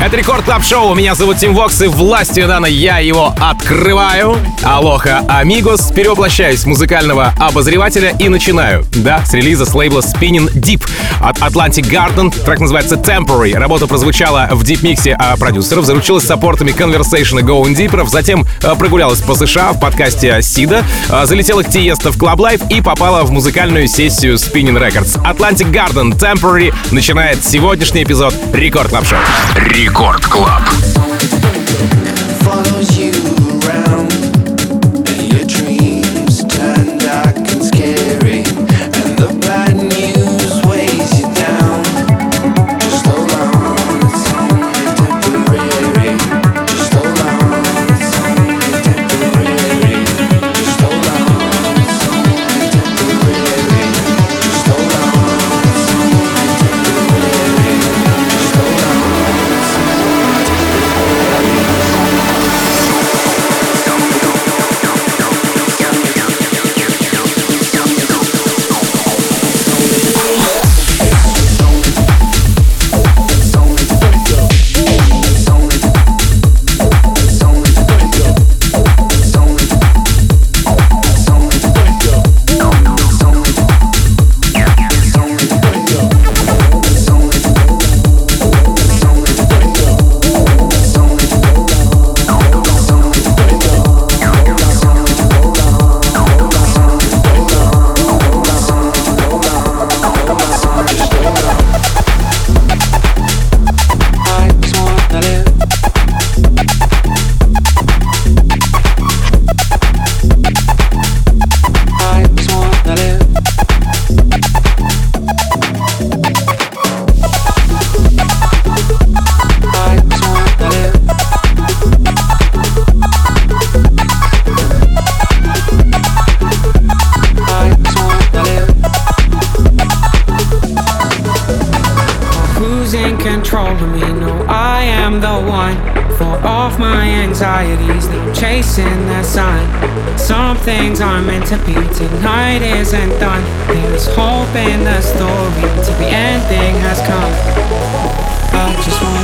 Это Record Club Show. Меня зовут Tim Vox, и властью данной я его открываю. Алоха, амигос. Перевоплощаюсь музыкального обозревателя и начинаю. Да, с релиза с лейбла Spinnin' Deep от Atlantic Garden. Трек называется Temporary. Работа прозвучала в deep-миксе а продюсеров, заручилась support ами Conversation и Going Deeper, затем а, прогулялась по США в подкасте Сида, а, залетела к Tiësto в Club Life и попала в музыкальную сессию Spinnin' Records. Atlantic Garden Temporary начинает сегодняшний эпизод Record Club Show. Рекорд Клаб. Off my anxieties, I'm chasing the sun. Some things are meant to be, tonight isn't done. There's hope in the story, till the ending has come. I just wanna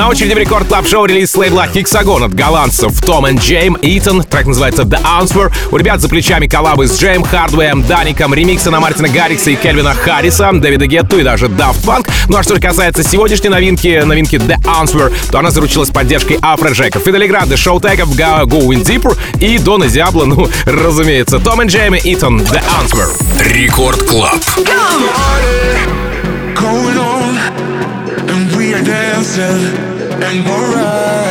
На очереди Record Club Show релиз лейбла Hexagon от голландцев Tom и Jame Итан. Трек называется The Answer. У ребят за плечами коллабы с Джейм, Hardwell ем, Dannic ом, ремиксы на Мартина Гаррикса и Кельвина Харриса, Дэвида Гетту и даже Daft Punk. Ну а что же касается сегодняшней новинки, новинки The Answer, то она заручилась поддержкой Afrojack ов, Fedde Le Grand а, Showtek ов Go, Going Deeper и Дона Диабло, ну, разумеется. Tom и Jame и Итан, The Answer. Record Club. Going on and we are dancing and moral.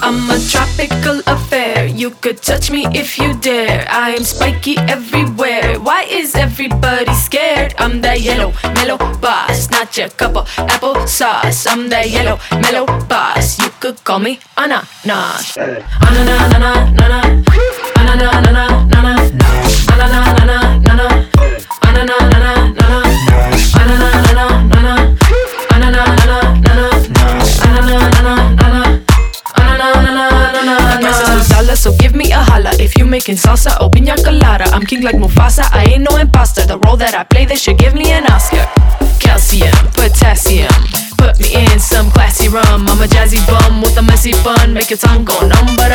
I'm a tropical affair. You could touch me if you dare. I am spiky everywhere. Why is everybody scared? I'm that yellow, mellow boss, not your cup of apple sauce. I'm that yellow mellow boss. You could call me ananas. Ananas, ananas, ananas, ananas, ananas, ananas, ananas, ananas, ananas, ananas, ananas, ananas, ananas, ananas, ananas. Dollars, so give me a holla if you making salsa o pina colada. I'm king like Mufasa, I ain't no imposter. The role that I play, they should give me an Oscar. Calcium, potassium, put me in some classy rum. I'm a jazzy bum with a messy bun, make your tongue go numb, but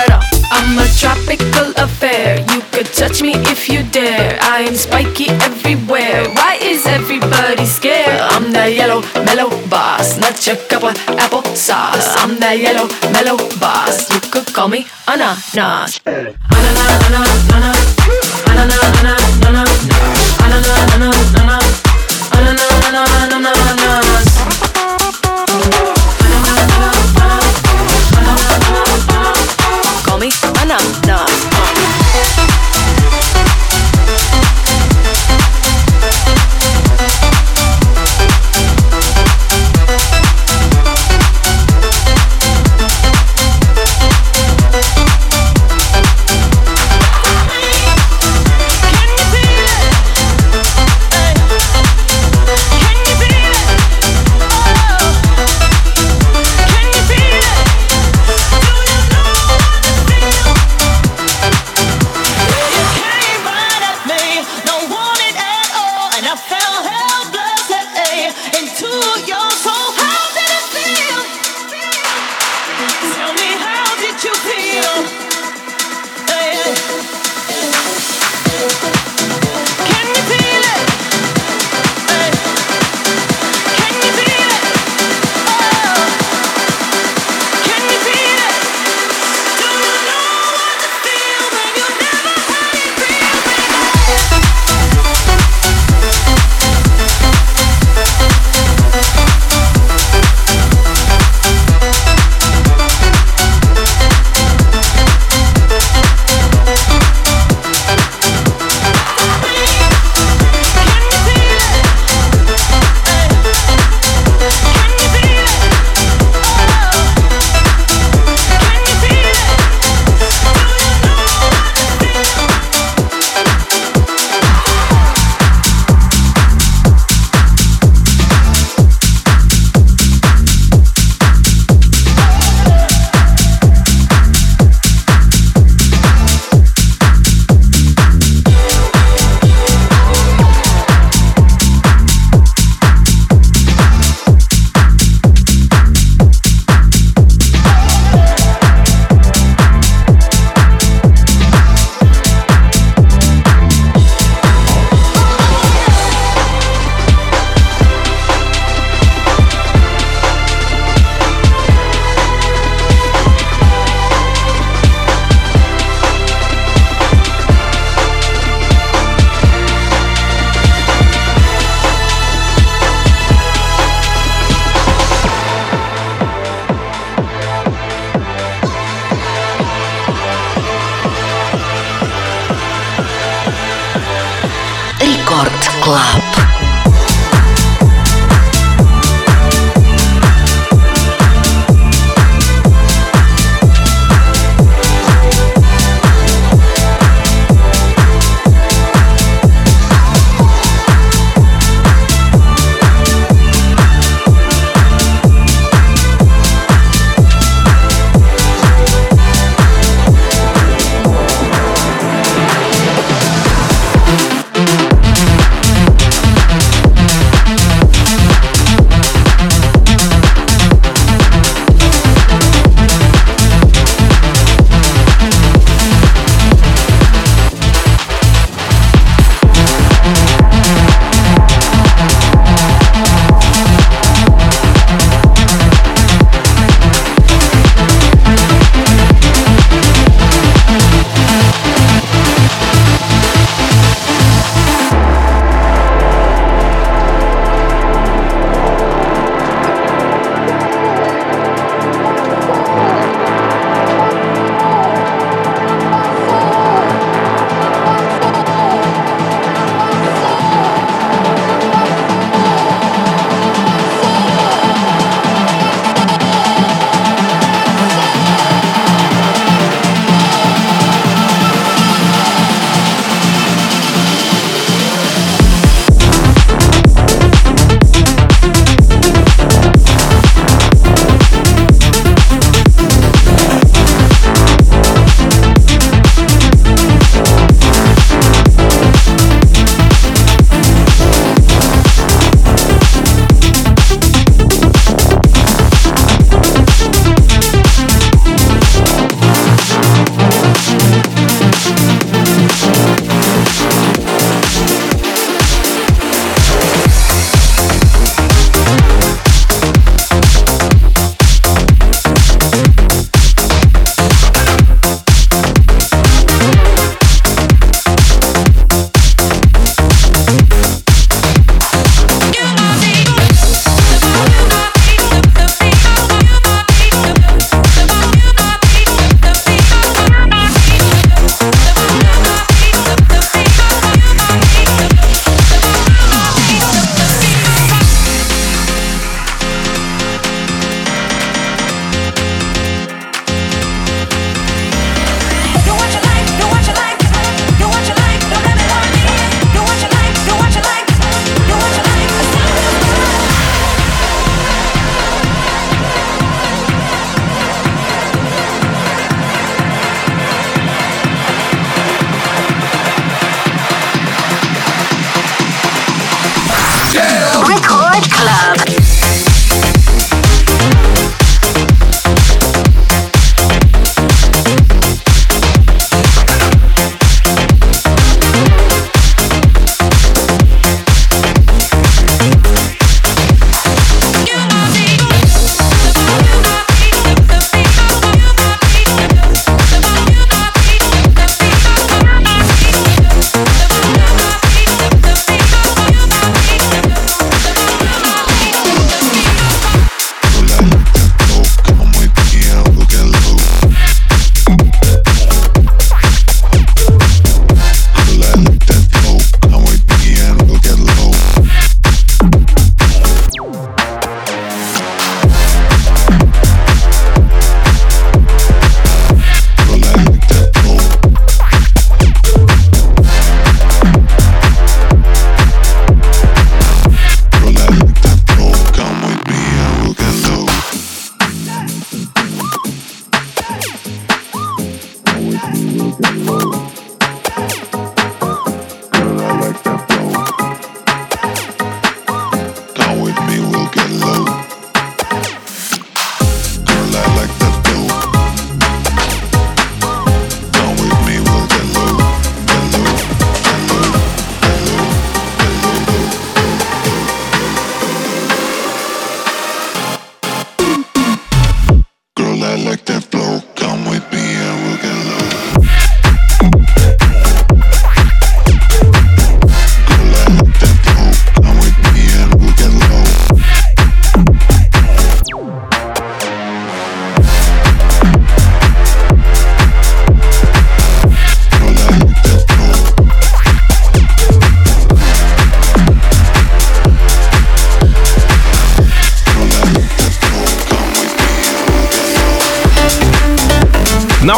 I'm a tropical affair. You could touch me if you dare. I am spiky everywhere. Why is everybody scared? I'm that yellow mellow boss, not your cup of apple sauce. I'm that yellow mellow boss. You could call me. Ananas, ananas, ananas, ananas, ananas, ananas, ananas, ananas,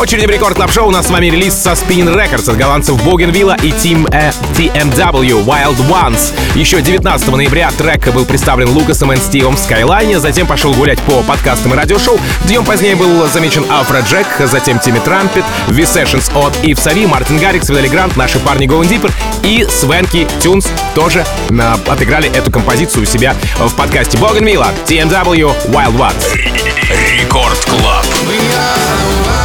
очереди в рекорд клаб шоу у нас с вами релиз со Spinning Records от голландцев Bougainville и Team э, TMW Wild Ones. Еще 19 ноября трек был представлен Лукасом и Стивом в Скайлайне, затем пошел гулять по подкастам и радиошоу. Днем позднее был замечен Алфред Джек, затем Тимми Трампет, V-Sessions от Ив Сави, Мартин Гаррикс, Видали Грант, наши парни Going Deeper и Свенки Тюнс тоже э, отыграли эту композицию у себя в подкасте Bougainville TMW Wild Ones. Рекорд Клаб. the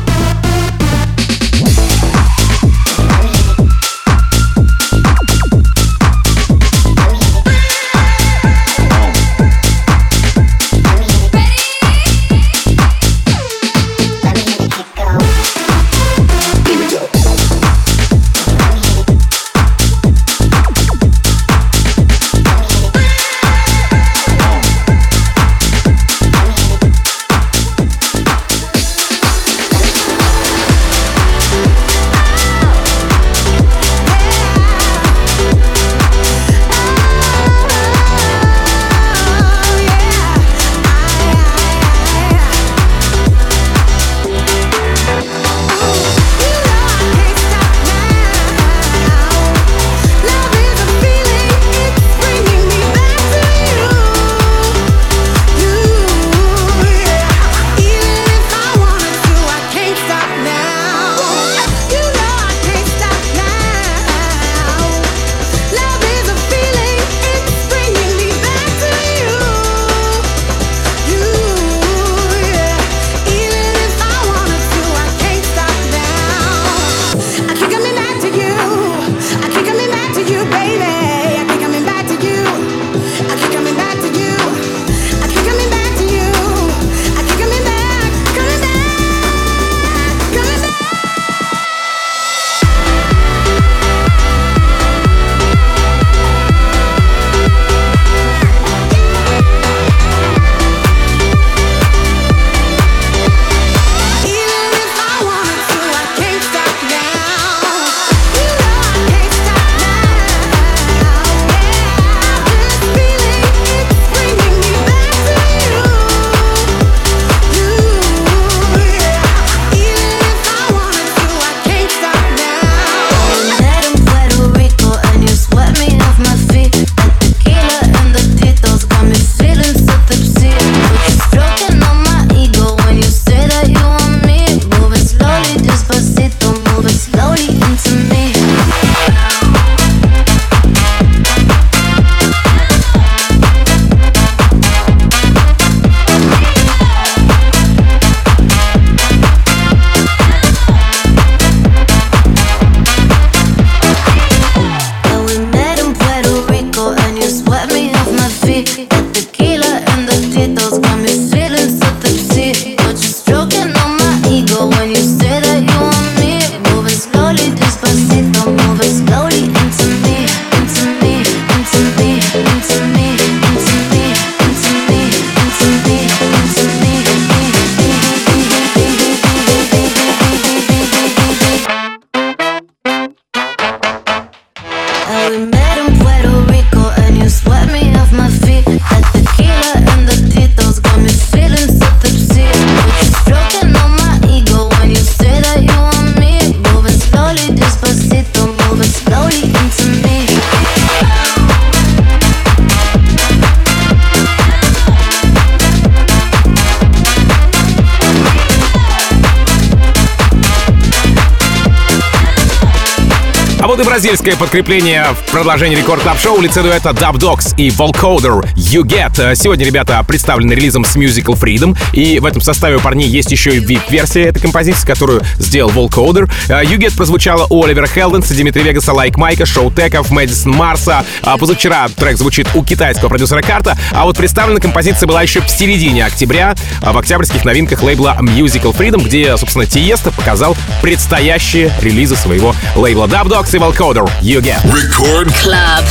Бразильское подкрепление в продолжении Record Club Show лице дуэта Dubdogz и Volcoder You Get. Сегодня ребята представлены релизом с Musical Freedom, и в этом составе у парней есть еще и VIP-версия этой композиции, которую сделал Volcoder. You Get прозвучала у Оливера Хелденса, Дмитрия Вегаса, Like Mike а, Showtek ов, Мэдисон Марса. А позавчера трек звучит у китайского продюсера Carta, а вот представлена композиция была еще в середине октября в октябрьских новинках лейбла Musical Freedom, где, собственно, Tiësto показал предстоящие релизы своего лейбла Dubdogz и Volcoder You Get. Record Club.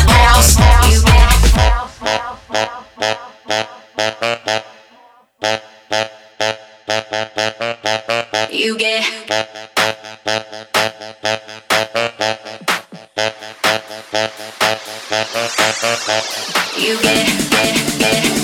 You get. You get. You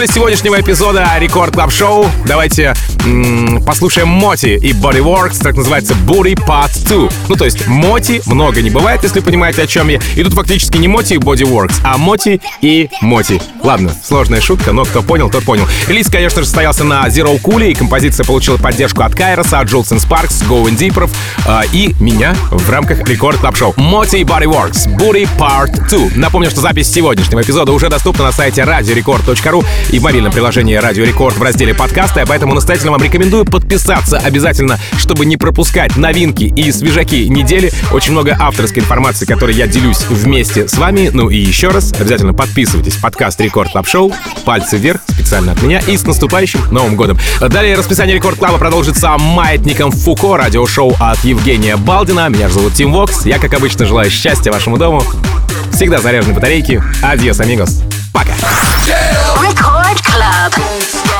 финале сегодняшнего эпизода Record Club Show давайте м, послушаем MOTi и Bodyworx, так называется Booty Part 2. Ну, то есть MOTi много не бывает, если понимаете, о чем я. И тут фактически не MOTi и Bodyworx, а MOTi и MOTi. Ладно, сложная шутка, но кто понял, тот понял. Релиз, конечно же, состоялся на Zerocool, и композиция получила поддержку от Кайроса, от Jewelz & Sparks, Going Deeper э, и меня в рамках Record Club Show. MOTi и Bodyworx, Booty Part 2. Напомню, что запись сегодняшнего эпизода уже доступна на сайте радиорекорд.ру и в мобильном приложении Радио Рекорд в разделе подкасты, поэтому настоятельно вам рекомендую подписаться обязательно, чтобы не пропускать новинки и свежаки недели. Очень много авторской информации, которой я делюсь вместе с вами. Ну и еще раз, обязательно подписывайтесь. Подкаст Record Club Show. Пальцы вверх специально от меня. И с наступающим Новым Годом. Далее расписание Record Club а продолжится маятником Фуко, радиошоу от Евгения Балдина. Меня зовут Тим Вокс. Я, как обычно, желаю счастья вашему дому. Всегда заряженной батарейки. Адьос, амигос. Пока. Don't stop.